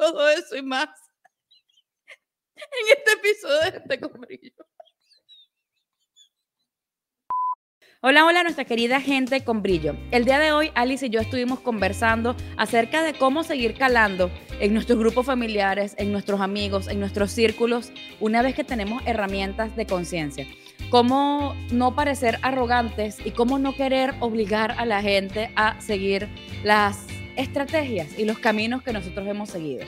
todo eso y más en este episodio de Gente con Brillo. Hola, hola, nuestra querida gente con brillo. El día de hoy, Alice y yo estuvimos conversando acerca de cómo seguir calando en nuestros grupos familiares, en nuestros amigos, en nuestros círculos, una vez que tenemos herramientas de conciencia. Cómo no parecer arrogantes y cómo no querer obligar a la gente a seguir las estrategias y los caminos que nosotros hemos seguido.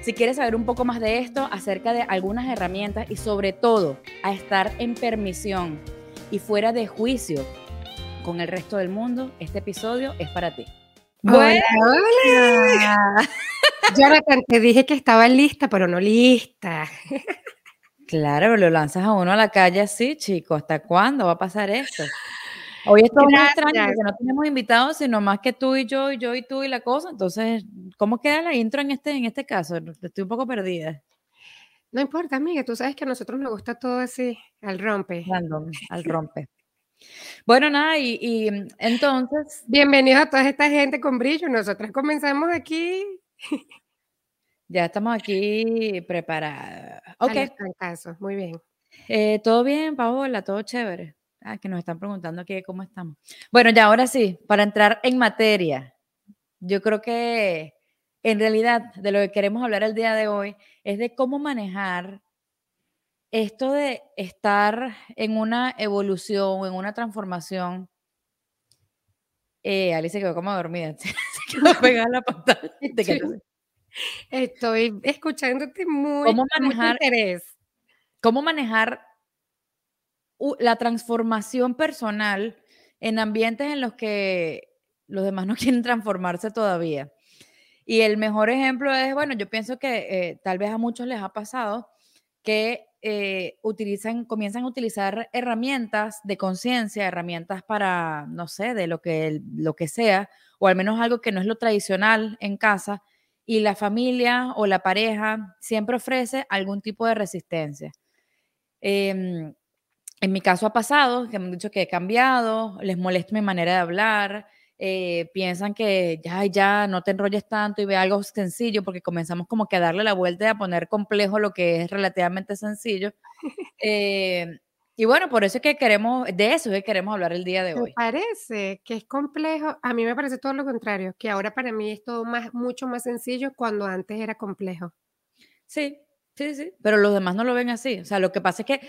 Si quieres saber un poco más de esto, acerca de algunas herramientas y sobre todo a estar en permisión y fuera de juicio con el resto del mundo, este episodio es para ti. Bueno, hola. Jonathan, te dije que estaba lista, pero no lista. Claro, lo lanzas a uno a la calle así, chico. ¿Hasta cuándo va a pasar esto? Hoy es todo muy extraño porque no tenemos invitados, sino más que tú y yo, y yo y tú y la cosa. Entonces, ¿cómo queda la intro en este, en este caso? Estoy un poco perdida. No importa, amiga, tú sabes que a nosotros nos gusta todo así, al rompe. al rompe. Bueno, nada, y, y entonces. Bienvenidos a toda esta gente con brillo. Nosotras comenzamos aquí. Ya estamos aquí preparadas. Ok. muy bien. Eh, todo bien, Paola, todo chévere. Ah, que nos están preguntando aquí cómo estamos. Bueno, ya ahora sí, para entrar en materia, yo creo que en realidad de lo que queremos hablar el día de hoy es de cómo manejar esto de estar en una evolución, en una transformación. Eh, Alice quedó como dormida, se quedó pegada la pantalla. Estoy escuchándote muy, ¿Cómo manejar, interés. ¿Cómo manejar la transformación personal en ambientes en los que los demás no quieren transformarse todavía. Y el mejor ejemplo es, bueno, yo pienso que eh, tal vez a muchos les ha pasado que eh, utilizan, comienzan a utilizar herramientas de conciencia, herramientas para, no sé, de lo que, lo que sea, o al menos algo que no es lo tradicional en casa, y la familia o la pareja siempre ofrece algún tipo de resistencia. Em, en mi caso ha pasado, que me han dicho que he cambiado, les molesta mi manera de hablar, eh, piensan que ya, ya, no te enrolles tanto y ve algo sencillo, porque comenzamos como que a darle la vuelta y a poner complejo lo que es relativamente sencillo. Eh, y bueno, por eso es que queremos, de eso es que queremos hablar el día de hoy. Me parece que es complejo, a mí me parece todo lo contrario, que ahora para mí es todo más, mucho más sencillo cuando antes era complejo. Sí, Sí, sí, pero los demás no lo ven así. O sea, lo que pasa es que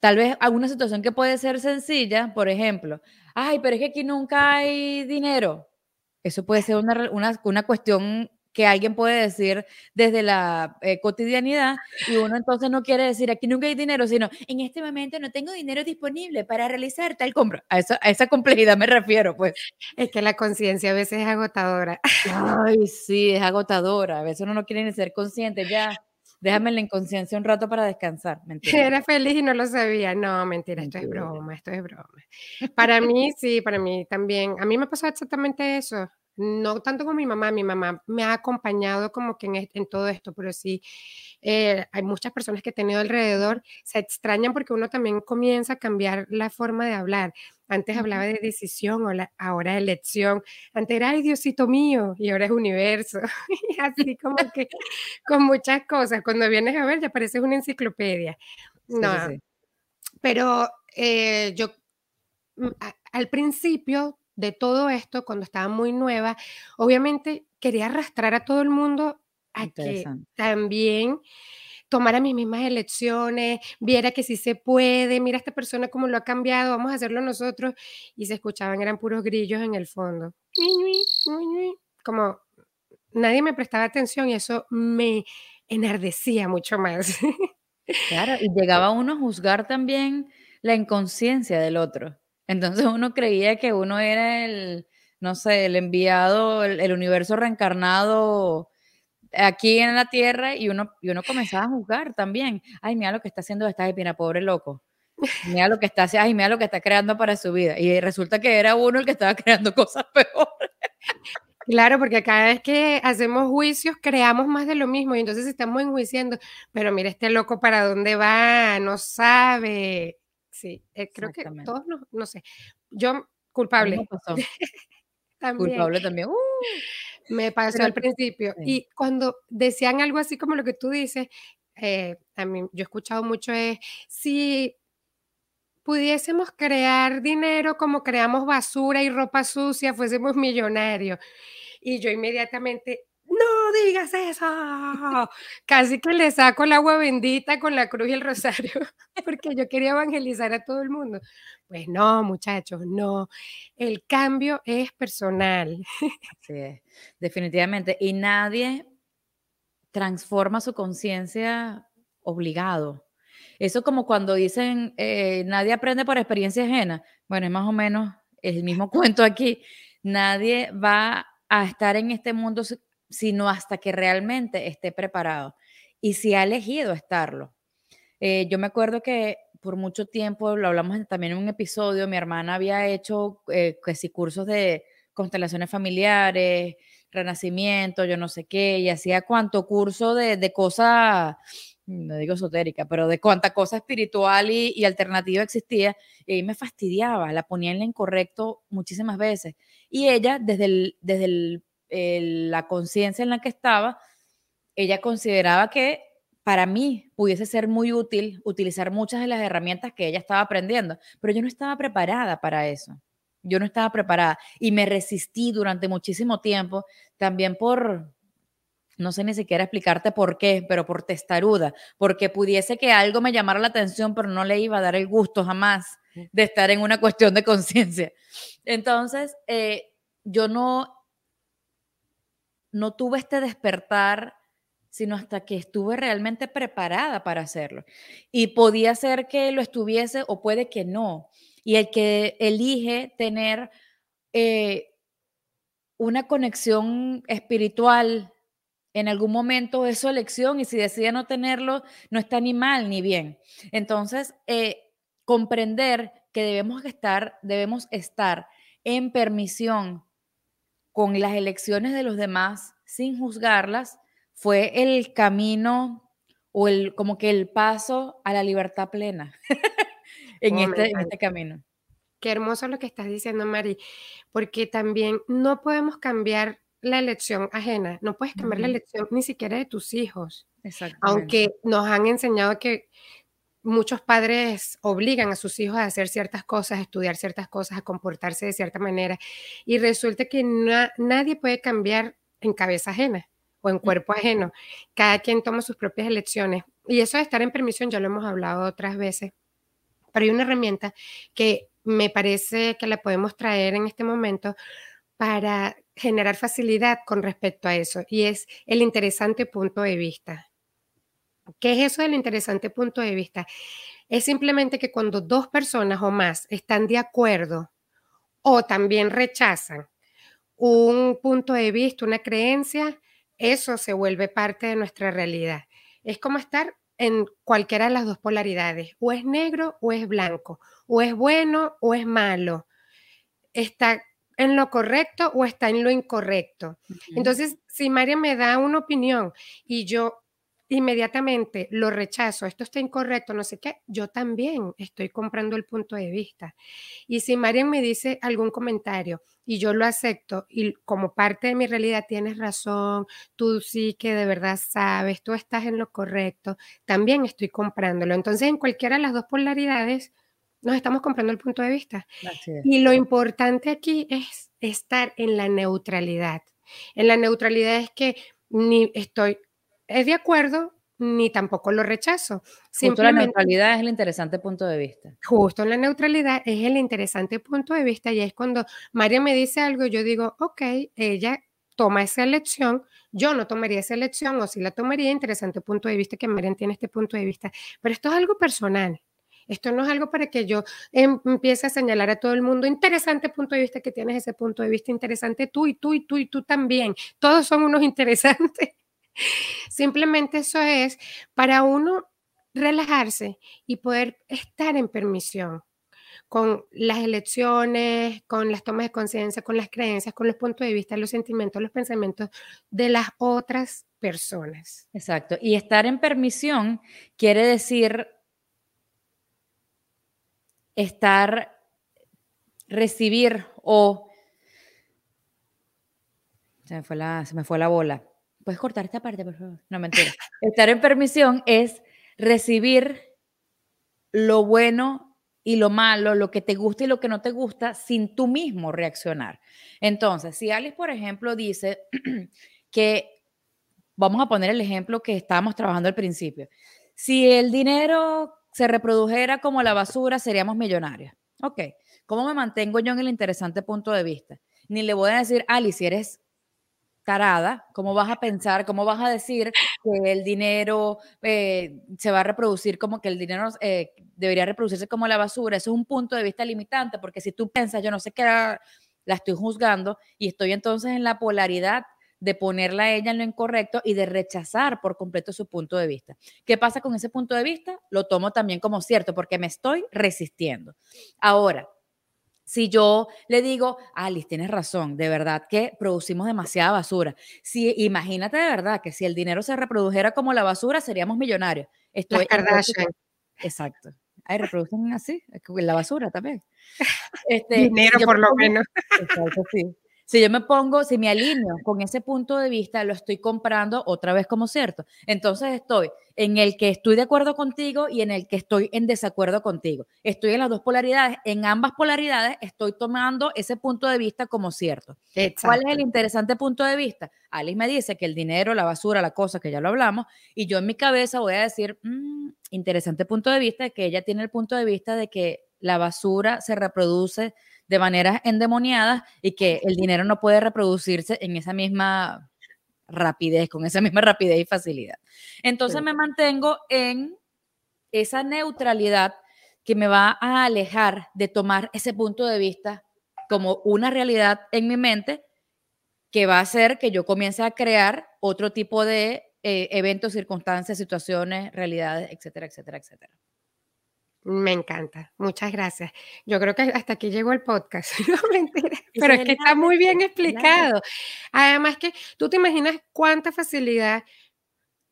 tal vez alguna situación que puede ser sencilla, por ejemplo, ay, pero es que aquí nunca hay dinero. Eso puede ser una, una, una cuestión que alguien puede decir desde la eh, cotidianidad y uno entonces no quiere decir aquí nunca hay dinero, sino en este momento no tengo dinero disponible para realizar tal compra. A, eso, a esa complejidad me refiero, pues. Es que la conciencia a veces es agotadora. Ay, sí, es agotadora. A veces uno no quiere ni ser consciente ya déjame la inconsciencia un rato para descansar. Mentira. Era feliz y no lo sabía. No, mentira, esto es broma, esto es broma. Para mí, sí, para mí también. A mí me pasó exactamente eso. No tanto con mi mamá, mi mamá me ha acompañado como que en, en todo esto, pero sí, eh, hay muchas personas que he tenido alrededor, se extrañan porque uno también comienza a cambiar la forma de hablar. Antes hablaba de decisión, ahora elección. Antes era, ay, Diosito mío, y ahora es universo. y así como que con muchas cosas. Cuando vienes a ver, ya pareces una enciclopedia. No, pero eh, yo mm, al principio de todo esto, cuando estaba muy nueva, obviamente quería arrastrar a todo el mundo a que también tomara mis mismas elecciones, viera que sí se puede, mira esta persona cómo lo ha cambiado, vamos a hacerlo nosotros. Y se escuchaban, eran puros grillos en el fondo. Como nadie me prestaba atención y eso me enardecía mucho más. Claro, y llegaba uno a juzgar también la inconsciencia del otro. Entonces uno creía que uno era el, no sé, el enviado, el, universo reencarnado aquí en la tierra y uno, y uno comenzaba a juzgar también. Ay, mira lo que está haciendo esta espina, pobre loco. Mira lo que está haciendo, ay, mira lo que está creando para su vida. Y resulta que era uno el que estaba creando cosas peores. Claro, porque cada vez que hacemos juicios creamos más de lo mismo y entonces estamos enjuiciando, pero mira este loco para dónde va, no sabe. Sí, eh, creo que todos no, no sé. Yo culpable. también. Culpable también. Uh. Me pasó al principio. Y cuando decían algo así como lo que tú dices, eh, a mí, yo he escuchado mucho es, si pudiésemos crear dinero como creamos basura y ropa sucia, fuésemos millonarios. Y yo inmediatamente, no digas eso. Casi que le saco el agua bendita con la cruz y el rosario, porque yo quería evangelizar a todo el mundo. Pues no, muchachos, no. El cambio es personal. Definitivamente. Y nadie transforma su conciencia obligado. Eso como cuando dicen, eh, nadie aprende por experiencia ajena. Bueno, es más o menos el mismo cuento aquí. Nadie va a estar en este mundo sino hasta que realmente esté preparado y si ha elegido estarlo. Eh, yo me acuerdo que por mucho tiempo, lo hablamos también en un episodio, mi hermana había hecho eh, cursos de constelaciones familiares, renacimiento, yo no sé qué, y hacía cuánto curso de, de cosas, no digo esotérica, pero de cuánta cosa espiritual y, alternativa existía, y me fastidiaba, la ponía en lo incorrecto muchísimas veces. Y ella, desde, desde la conciencia en la que estaba, ella consideraba que para mí pudiese ser muy útil utilizar muchas de las herramientas que ella estaba aprendiendo, pero yo no estaba preparada para eso. Yo no estaba preparada y me resistí durante muchísimo tiempo también por, no sé ni siquiera explicarte por qué, pero por testaruda, porque pudiese que algo me llamara la atención, pero no le iba a dar el gusto jamás de estar en una cuestión de conciencia. Entonces, eh, yo no, no tuve este despertar sino hasta que estuve realmente preparada para hacerlo. Y podía ser que lo estuviese o puede que no. Y el que elige tener eh, una conexión espiritual en algún momento es su elección y si decide no tenerlo, no está ni mal ni bien. Entonces, eh, comprender que debemos estar, debemos estar en permisión con las elecciones de los demás sin juzgarlas fue el camino o el como que el paso a la libertad plena en, oh, este, en este camino. Qué hermoso lo que estás diciendo, Mari, porque también no podemos cambiar la elección ajena, no puedes cambiar la elección ni siquiera de tus hijos. Aunque nos han enseñado que muchos padres obligan a sus hijos a hacer ciertas cosas, a estudiar ciertas cosas, a comportarse de cierta manera, y resulta que nadie puede cambiar en cabeza ajena o en cuerpo ajeno. Cada quien toma sus propias elecciones. Y eso de estar en permisión ya lo hemos hablado otras veces. Pero hay una herramienta que me parece que la podemos traer en este momento para generar facilidad con respecto a eso. Y es el interesante punto de vista. ¿Qué es eso del interesante punto de vista? Es simplemente que cuando dos personas o más están de acuerdo o también rechazan un punto de vista, una creencia, eso se vuelve parte de nuestra realidad. Es como estar en cualquiera de las dos polaridades, o es negro o es blanco, o es bueno o es malo, está en lo correcto o está en lo incorrecto. Entonces, si María me da una opinión y yo inmediatamente lo rechazo, esto está incorrecto, no sé qué, yo también estoy comprando el punto de vista. Y si Marian me dice algún comentario y yo lo acepto y como parte de mi realidad tienes razón, tú sí que de verdad sabes, tú estás en lo correcto, también estoy comprándolo. Entonces, en cualquiera de las dos polaridades, nos estamos comprando el punto de vista. Y lo importante aquí es estar en la neutralidad. En la neutralidad es que ni estoy es de acuerdo ni tampoco lo rechazo. Justo la neutralidad es el interesante punto de vista. Justo la neutralidad es el interesante punto de vista y es cuando María me dice algo, yo digo, ok, ella toma esa elección, yo no tomaría esa elección o si la tomaría, interesante punto de vista que María tiene este punto de vista, pero esto es algo personal. Esto no es algo para que yo em, empiece a señalar a todo el mundo, interesante punto de vista que tienes ese punto de vista interesante tú y tú y tú y tú también. Todos son unos interesantes. Simplemente eso es para uno relajarse y poder estar en permisión con las elecciones, con las tomas de conciencia, con las creencias, con los puntos de vista, los sentimientos, los pensamientos de las otras personas. Exacto. Y estar en permisión quiere decir estar, recibir o... Se me fue la, se me fue la bola. ¿Puedes cortar esta parte, por favor? No, mentira. estar en permisión es recibir lo bueno y lo malo, lo que te gusta y lo que no te gusta, sin tú mismo reaccionar. Entonces, si Alice, por ejemplo, dice que, vamos a poner el ejemplo que estábamos trabajando al principio, si el dinero se reprodujera como la basura, seríamos millonarios. Ok, ¿cómo me mantengo yo en el interesante punto de vista? Ni le voy a decir, Alice, si eres tarada, ¿cómo vas a pensar, cómo vas a decir que el dinero eh, se va a reproducir como que el dinero eh, debería reproducirse como la basura? Eso es un punto de vista limitante, porque si tú piensas, yo no sé qué la, la estoy juzgando y estoy entonces en la polaridad de ponerla a ella en lo incorrecto y de rechazar por completo su punto de vista. ¿Qué pasa con ese punto de vista? Lo tomo también como cierto porque me estoy resistiendo. Ahora, si yo le digo, Alice, tienes razón, de verdad que producimos demasiada basura. Si, imagínate de verdad que si el dinero se reprodujera como la basura, seríamos millonarios. Estoy Kardashian. Exacto. Ahí reproducen así, la basura también. Este, dinero por lo menos. Exacto, sí. Si yo me pongo, si me alineo con ese punto de vista, lo estoy comprando otra vez como cierto. Entonces estoy en el que estoy de acuerdo contigo y en el que estoy en desacuerdo contigo. Estoy en las dos polaridades. En ambas polaridades estoy tomando ese punto de vista como cierto. ¿Cuál es el interesante punto de vista? Alice me dice que el dinero, la basura, la cosa, que ya lo hablamos, y yo en mi cabeza voy a decir, mm, interesante punto de vista, que ella tiene el punto de vista de que la basura se reproduce de maneras endemoniadas y que el dinero no puede reproducirse en esa misma rapidez, con esa misma rapidez y facilidad. Entonces me mantengo en esa neutralidad que me va a alejar de tomar ese punto de vista como una realidad en mi mente que va a hacer que yo comience a crear otro tipo de eh, eventos, circunstancias, situaciones, realidades, etcétera, etcétera, etcétera. Me encanta, muchas gracias. Yo creo que hasta aquí llegó el podcast, no mentira, pero es que está muy bien explicado. Además que tú te imaginas cuánta facilidad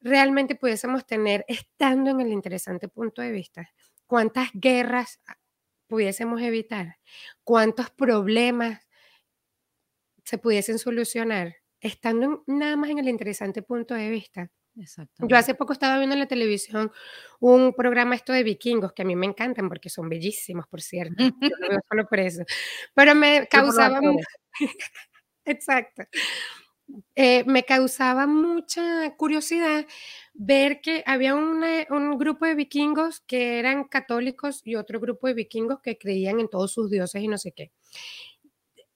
realmente pudiésemos tener estando en el interesante punto de vista, cuántas guerras pudiésemos evitar, cuántos problemas se pudiesen solucionar estando nada más en el interesante punto de vista. Yo hace poco estaba viendo en la televisión un programa esto de vikingos, que a mí me encantan porque son bellísimos, por cierto. Yo lo veo solo por eso. Pero me causaba... Exacto. Eh, me causaba mucha curiosidad ver que había un grupo de vikingos que eran católicos y otro grupo de vikingos que creían en todos sus dioses y no sé qué.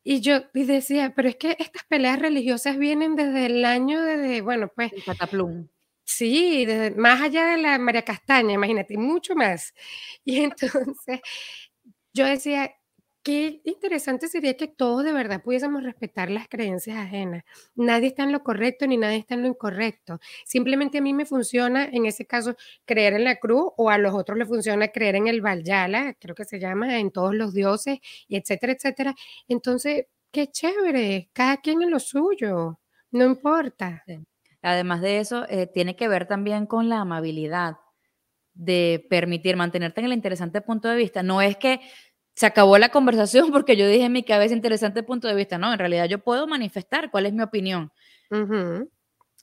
Y yo decía, pero es que estas peleas religiosas vienen desde el año de, bueno, pues... El cataplum. Sí, más allá de la María Castaña, imagínate, mucho más. Y entonces yo decía, qué interesante sería que todos de verdad pudiésemos respetar las creencias ajenas. Nadie está en lo correcto ni nadie está en lo incorrecto. Simplemente a mí me funciona, en ese caso, creer en la cruz o a los otros les funciona creer en el Valyala, creo que se llama, en todos los dioses, y etcétera, etcétera. Entonces, qué chévere, cada quien en lo suyo, no importa. Además de eso, eh, tiene que ver también con la amabilidad de permitir mantenerte en el interesante punto de vista. No es que se acabó la conversación porque yo dije en mi cabeza interesante punto de vista. No, en realidad yo puedo manifestar cuál es mi opinión.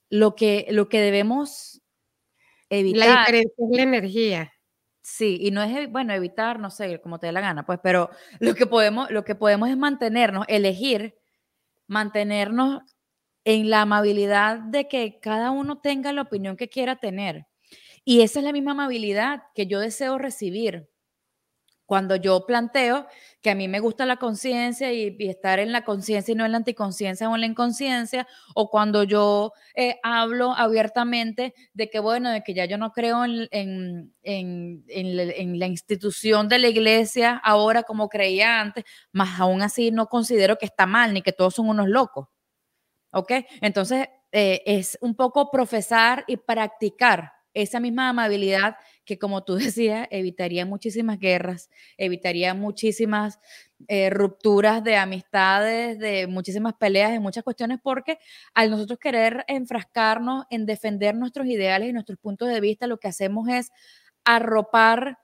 lo, que, lo que debemos evitar. La diferencia es la energía. Sí, y no es, bueno, evitar, no sé, como te dé la gana, pues, pero lo que podemos, lo que podemos es mantenernos, elegir, mantenernos en la amabilidad de que cada uno tenga la opinión que quiera tener. Y esa es la misma amabilidad que yo deseo recibir cuando yo planteo que a mí me gusta la conciencia y, estar en la conciencia y no en la anticonciencia o en la inconsciencia, o cuando yo eh, hablo abiertamente de que, bueno, de que ya yo no creo en, la, institución de la iglesia ahora como creía antes, más aún así no considero que está mal ni que todos son unos locos. ¿Ok? Entonces, eh, es un poco profesar y practicar esa misma amabilidad que, como tú decías, evitaría muchísimas guerras, evitaría muchísimas eh, rupturas de amistades, de muchísimas peleas, de muchas cuestiones, porque al nosotros querer enfrascarnos en defender nuestros ideales y nuestros puntos de vista, lo que hacemos es arropar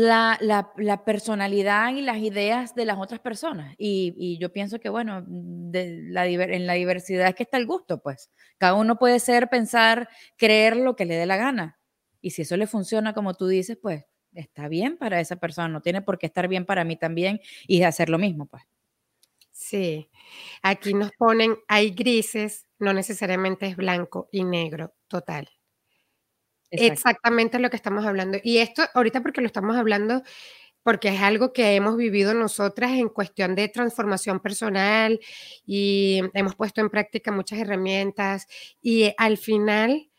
la, la, personalidad y las ideas de las otras personas. Y, yo pienso que, bueno, de la, en la diversidad es que está el gusto, pues. Cada uno puede ser, pensar, creer lo que le dé la gana. Y si eso le funciona como tú dices, pues está bien para esa persona, no tiene por qué estar bien para mí también y hacer lo mismo, pues. Sí, aquí nos ponen, hay grises, no necesariamente es blanco y negro, total. Exactamente lo que estamos hablando. Y esto, ahorita porque lo estamos hablando, porque es algo que hemos vivido nosotras en cuestión de transformación personal y hemos puesto en práctica muchas herramientas y al final,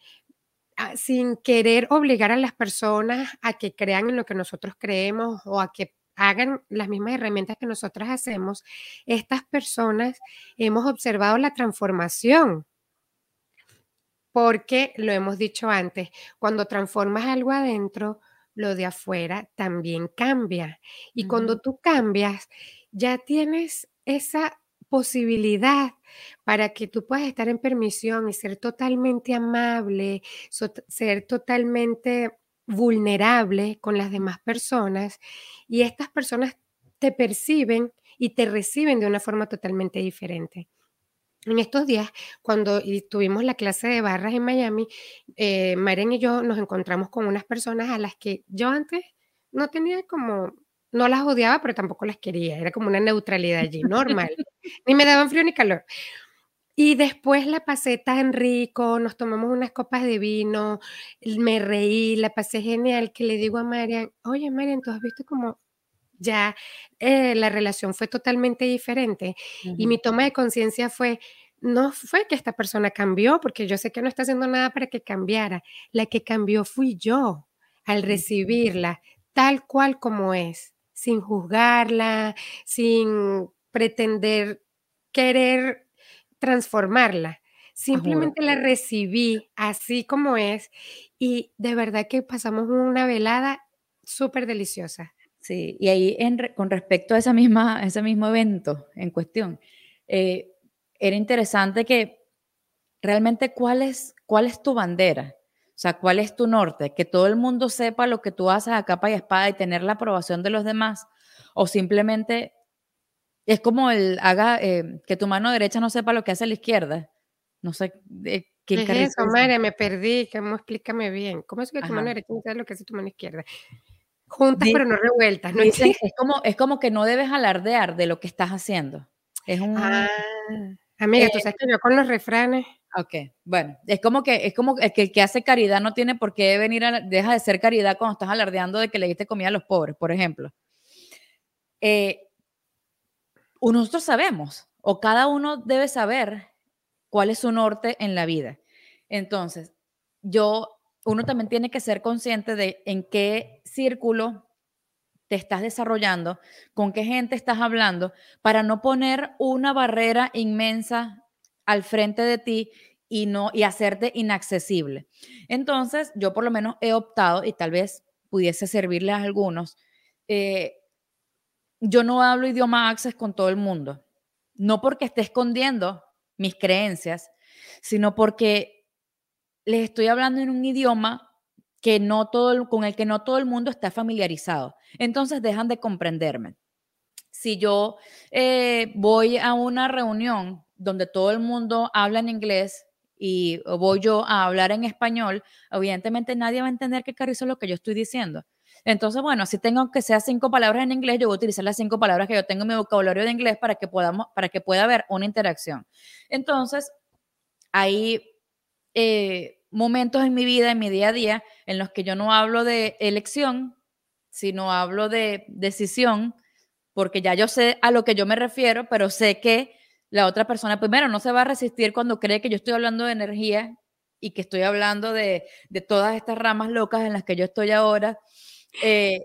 ah, sin querer obligar a las personas a que crean en lo que nosotros creemos o a que hagan las mismas herramientas que nosotras hacemos, estas personas hemos observado la transformación porque lo hemos dicho antes, cuando transformas algo adentro, lo de afuera también cambia. Y cuando tú cambias, ya tienes esa posibilidad para que tú puedas estar en permisión y ser totalmente amable, ser totalmente vulnerable con las demás personas y estas personas te perciben y te reciben de una forma totalmente diferente. En estos días, cuando tuvimos la clase de barras en Miami, eh, y yo nos encontramos con unas personas a las que yo antes no tenía como, no las odiaba, pero tampoco las quería, era como una neutralidad allí, normal, ni me daban frío ni calor. Y después la pasé tan rico, nos tomamos unas copas de vino, me reí, la pasé genial, que le digo a Marian, oye Marian, tú has visto como ya eh, la relación fue totalmente diferente. Y mi toma de conciencia fue, no fue que esta persona cambió, porque yo sé que no está haciendo nada para que cambiara. La que cambió fui yo al recibirla tal cual como es, sin juzgarla, sin pretender querer transformarla. Simplemente la recibí así como es y de verdad que pasamos una velada súper deliciosa. Sí, y ahí con respecto a esa misma, ese mismo evento en cuestión, eh, era interesante que realmente cuál es, cuál es tu bandera, o sea, cuál es tu norte, que todo el mundo sepa lo que tú haces a capa y espada y tener la aprobación de los demás, o simplemente es como el haga eh, que tu mano derecha no sepa lo que hace la izquierda. No sé. Eh, ¿Qué es eso, María? Me perdí. ¿Cómo? Explícame bien. ¿Cómo es que tu mano derecha no sabe lo que hace tu mano izquierda? Juntas pero no revueltas. ¿no? es, como, es como que no debes alardear de lo que estás haciendo. Es un... Ah, amiga, tú eh, sabes que yo con los refranes... Ok, bueno, es como que es como que el que hace caridad no tiene por qué venir a, deja de ser caridad cuando estás alardeando de que le diste comida a los pobres, por ejemplo. Eh, nosotros sabemos, o cada uno debe saber cuál es su norte en la vida. Entonces, yo uno también tiene que ser consciente de en qué círculo te estás desarrollando, con qué gente estás hablando, para no poner una barrera inmensa al frente de ti y no y hacerte inaccesible. Entonces, yo por lo menos he optado y tal vez pudiese servirle a algunos. Eh, yo no hablo idioma access con todo el mundo, no porque esté escondiendo mis creencias, sino porque les estoy hablando en un idioma que no todo, con el que no todo el mundo está familiarizado. Entonces dejan de comprenderme. Si yo eh, voy a una reunión donde todo el mundo habla en inglés y voy yo a hablar en español, evidentemente nadie va a entender qué carrizo es lo que yo estoy diciendo. Entonces, bueno, si tengo que sea cinco palabras en inglés, yo voy a utilizar las cinco palabras que yo tengo en mi vocabulario de inglés para que podamos, para que pueda haber una interacción. Entonces, ahí eh, momentos en mi vida, en mi día a día, en los que yo no hablo de elección, sino hablo de decisión, porque ya yo sé a lo que yo me refiero, pero sé que la otra persona primero no se va a resistir cuando cree que yo estoy hablando de energía y que estoy hablando de, todas estas ramas locas en las que yo estoy ahora. Eh,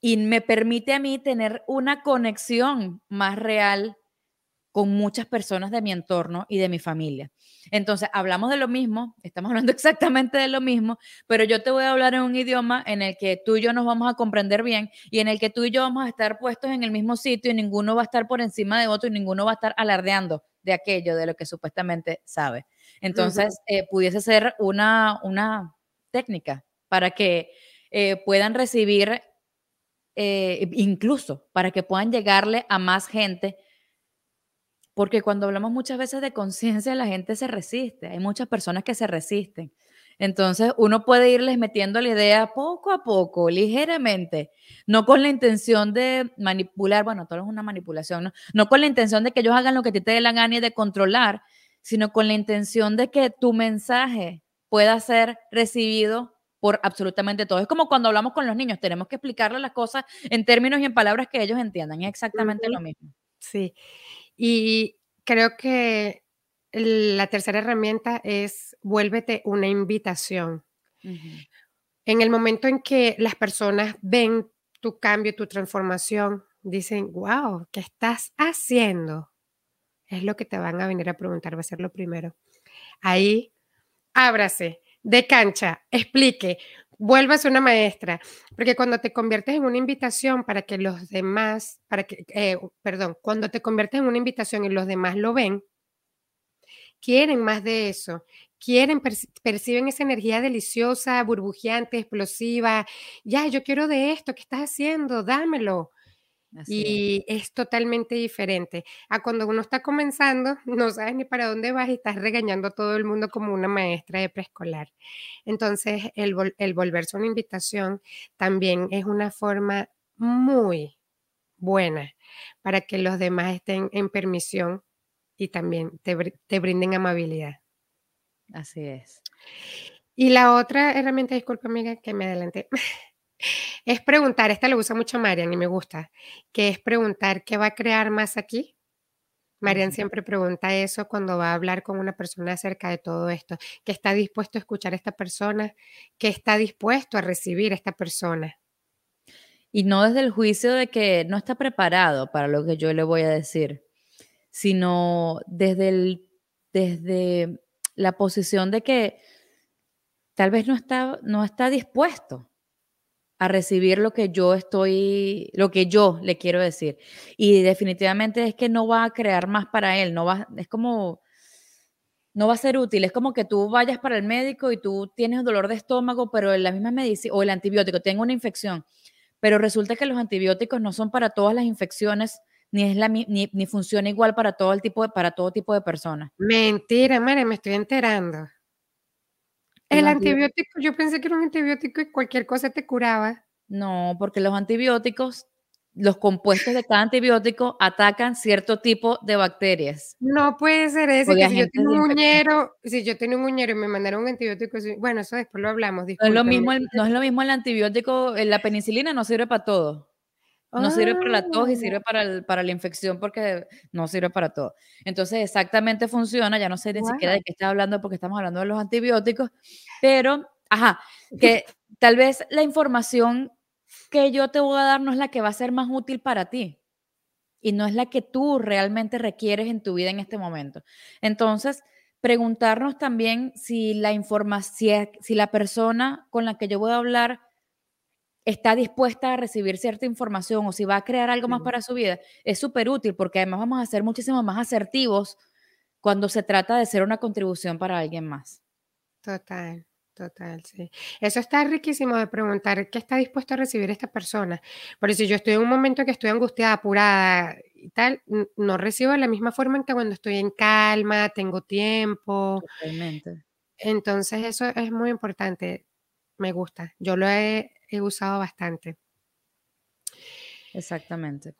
y me permite a mí tener una conexión más real con muchas personas de mi entorno y de mi familia. Entonces, hablamos de lo mismo, estamos hablando exactamente de lo mismo, pero yo te voy a hablar en un idioma en el que tú y yo nos vamos a comprender bien y en el que tú y yo vamos a estar puestos en el mismo sitio y ninguno va a estar por encima de otro y ninguno va a estar alardeando de aquello de lo que supuestamente sabe. Entonces, eh, pudiese ser una, una técnica para que eh, puedan recibir, eh, incluso para que puedan llegarle a más gente porque cuando hablamos muchas veces de conciencia, la gente se resiste. Hay muchas personas que se resisten. Entonces, uno puede irles metiendo la idea poco a poco, ligeramente, no con la intención de manipular, bueno, todo es una manipulación, ¿no? No con la intención de que ellos hagan lo que a ti te dé la gana y de controlar, sino con la intención de que tu mensaje pueda ser recibido por absolutamente todo. Es como cuando hablamos con los niños, tenemos que explicarles las cosas en términos y en palabras que ellos entiendan. Es exactamente lo mismo. Sí. Y creo que la tercera herramienta es vuélvete una invitación. En el momento en que las personas ven tu cambio, tu transformación, dicen, wow, ¿qué estás haciendo? Es lo que te van a venir a preguntar, va a ser lo primero. Ahí, ábrase, de cancha, explique, vuelvas una maestra, porque cuando te conviertes en una invitación para que los demás, para que, eh, perdón, cuando te conviertes en una invitación y los demás lo ven, quieren más de eso, quieren, perciben esa energía deliciosa, burbujeante, explosiva, ya, yo quiero de esto, ¿qué estás haciendo? Dámelo y es. totalmente diferente a cuando uno está comenzando, no sabes ni para dónde vas y estás regañando a todo el mundo como una maestra de preescolar. Entonces, el, volverse una invitación también es una forma muy buena para que los demás estén en permisión y también te, te brinden amabilidad. Así es. Y la otra herramienta, disculpa amiga, que me adelanté, es preguntar, esta lo usa mucho Marian y me gusta, que es preguntar qué va a crear más aquí. Marian siempre pregunta eso cuando va a hablar con una persona acerca de todo esto, que está dispuesto a escuchar a esta persona, que está dispuesto a recibir a esta persona. Y no desde el juicio de que no está preparado para lo que yo le voy a decir, sino desde, el, desde la posición de que tal vez no está, no está dispuesto a recibir lo que yo estoy, lo que yo le quiero decir. Y definitivamente es que no va a crear más para él, no va, es como, no va a ser útil. Es como que tú vayas para el médico y tú tienes dolor de estómago, pero la misma medicina, o el antibiótico, tengo una infección, pero resulta que los antibióticos no son para todas las infecciones, ni, es la, ni, ni funciona igual para todo, el tipo de, para todo tipo de personas. Mentira, María, me estoy enterando. El antibiótico, yo pensé que era un antibiótico y cualquier cosa te curaba. No, porque los antibióticos, los compuestos de cada antibiótico atacan cierto tipo de bacterias. No puede ser eso, que si yo tengo un uñero, si yo tengo un uñero y me mandaron un antibiótico, bueno, eso después lo hablamos. No es lo mismo, no es lo mismo el antibiótico, la penicilina no sirve para todo. No sirve para la tos y ah. sirve para, para la infección porque no sirve para todo. Entonces, exactamente funciona. Ya no sé ni siquiera de qué está hablando porque estamos hablando de los antibióticos, pero, ajá, que tal vez la información que yo te voy a dar no es la que va a ser más útil para ti y no es la que tú realmente requieres en tu vida en este momento. Entonces, preguntarnos también si la información, si la persona con la que yo voy a hablar está dispuesta a recibir cierta información o si va a crear algo más para su vida, es súper útil porque además vamos a ser muchísimo más asertivos cuando se trata de ser una contribución para alguien más. Total, total, sí. Eso está riquísimo de preguntar qué está dispuesto a recibir esta persona. Por si yo estoy en un momento que estoy angustiada, apurada y tal, no recibo de la misma forma en que cuando estoy en calma, tengo tiempo. Totalmente. Entonces eso es muy importante. Me gusta. Yo lo he he usado bastante. Exactamente.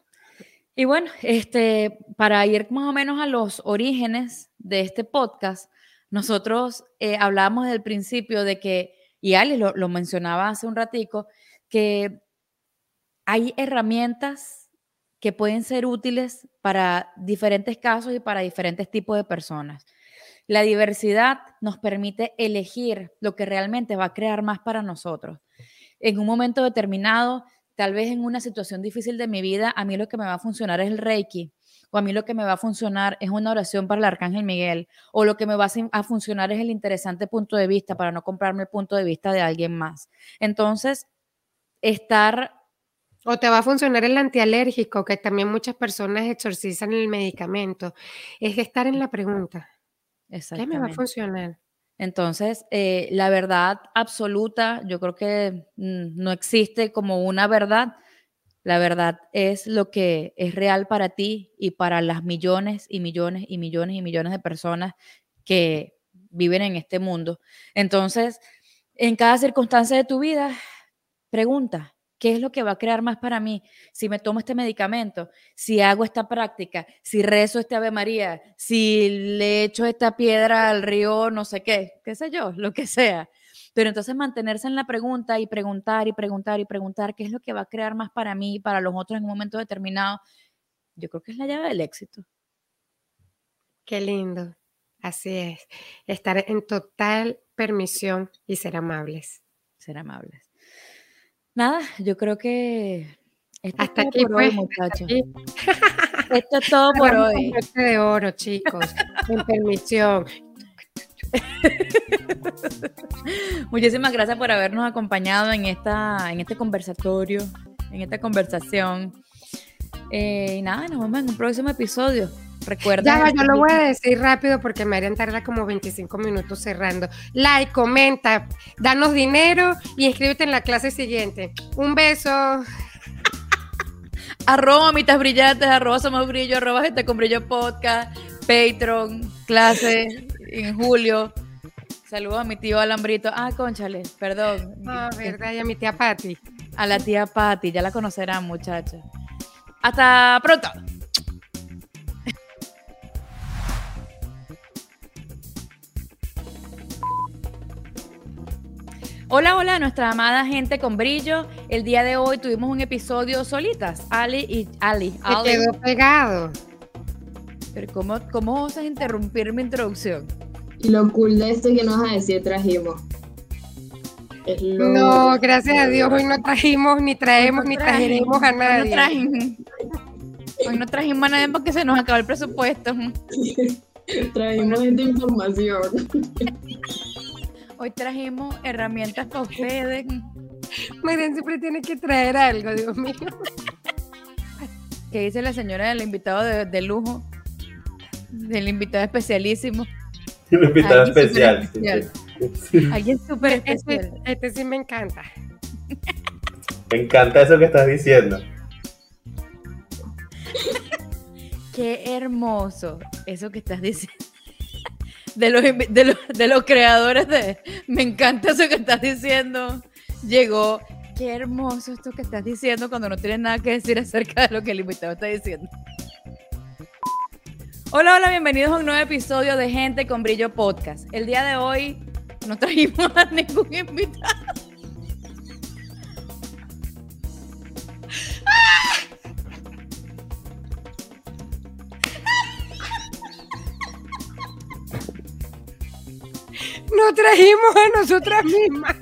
Y bueno, este, para ir más o menos a los orígenes de este podcast, nosotros eh, hablábamos del principio de que, y Ali lo, lo mencionaba hace un ratico, que hay herramientas que pueden ser útiles para diferentes casos y para diferentes tipos de personas. La diversidad nos permite elegir lo que realmente va a crear más para nosotros en un momento determinado, tal vez en una situación difícil de mi vida, a mí lo que me va a funcionar es el Reiki, o a mí lo que me va a funcionar es una oración para el Arcángel Miguel, o lo que me va a funcionar es el interesante punto de vista para no comprarme el punto de vista de alguien más. Entonces, estar... O te va a funcionar el antialérgico, que también muchas personas exorcizan el medicamento. Es estar en la pregunta. ¿Qué me va a funcionar? Entonces, eh, la verdad absoluta, yo creo que mm, no existe como una verdad. La verdad es lo que es real para ti y para las millones y millones y millones y millones de personas que viven en este mundo. Entonces, en cada circunstancia de tu vida, pregunta, ¿Qué es lo que va a crear más para mí? Si me tomo este medicamento, si hago esta práctica, si rezo este Ave María, si le echo esta piedra al río, no sé qué, qué sé yo, lo que sea. Pero entonces mantenerse en la pregunta y preguntar y preguntar y preguntar qué es lo que va a crear más para mí y para los otros en un momento determinado, yo creo que es la llave del éxito. Qué lindo. Así es. Estar en total permisión y ser amables. Ser amables. Nada, yo creo que esto hasta aquí, por hoy, pues, muchachos. Esto es todo por hoy. de oro, chicos. Con permisión. Muchísimas gracias por habernos acompañado en, esta, en este conversatorio, en esta conversación. Eh, y nada, nos vemos en un próximo episodio. Recuerda. Ya, yo lo voy a decir rápido porque me harían tardar como 25 minutos cerrando. Like, comenta, danos dinero y inscríbete en la clase siguiente. Un beso. arroba mitas brillantes, arroba somos brillo, arroba gente con brillo podcast, Patreon, clase en julio. Saludos a mi tío Alambrito. Ah, conchale, perdón. Ah, verdad, y a mi tía Patti. A la tía Patti, ya la conocerán, muchachos. Hasta pronto. Hola, hola, nuestra amada gente con brillo. El día de hoy tuvimos un episodio solitas, Ali y Ali. Se quedó pegado. Pero ¿cómo, ¿cómo vas a interrumpir mi introducción? Y lo cool de esto que nos vas a decir trajimos. No, gracias a Dios, hoy no trajimos, ni traemos, ni trajeremos a nadie. Hoy no, trajimos, hoy no trajimos a nadie porque se nos acabó el presupuesto. trajimos esta información. Hoy trajimos herramientas para ustedes. Marian siempre tiene que traer algo, Dios mío. ¿Qué dice la señora del invitado de, lujo? Del invitado especialísimo. El invitado especial. Alguien súper este, especial. Este, sí me encanta. Me encanta eso que estás diciendo. Qué hermoso eso que estás diciendo de los, de, los, creadores de Me encanta eso que estás diciendo. Llegó. Qué hermoso esto que estás diciendo cuando no tienes nada que decir acerca de lo que el invitado está diciendo. Hola, hola, bienvenidos a un nuevo episodio de Gente con Brillo Podcast. El día de hoy no trajimos a ningún invitado. Trajimos a nosotras mismas.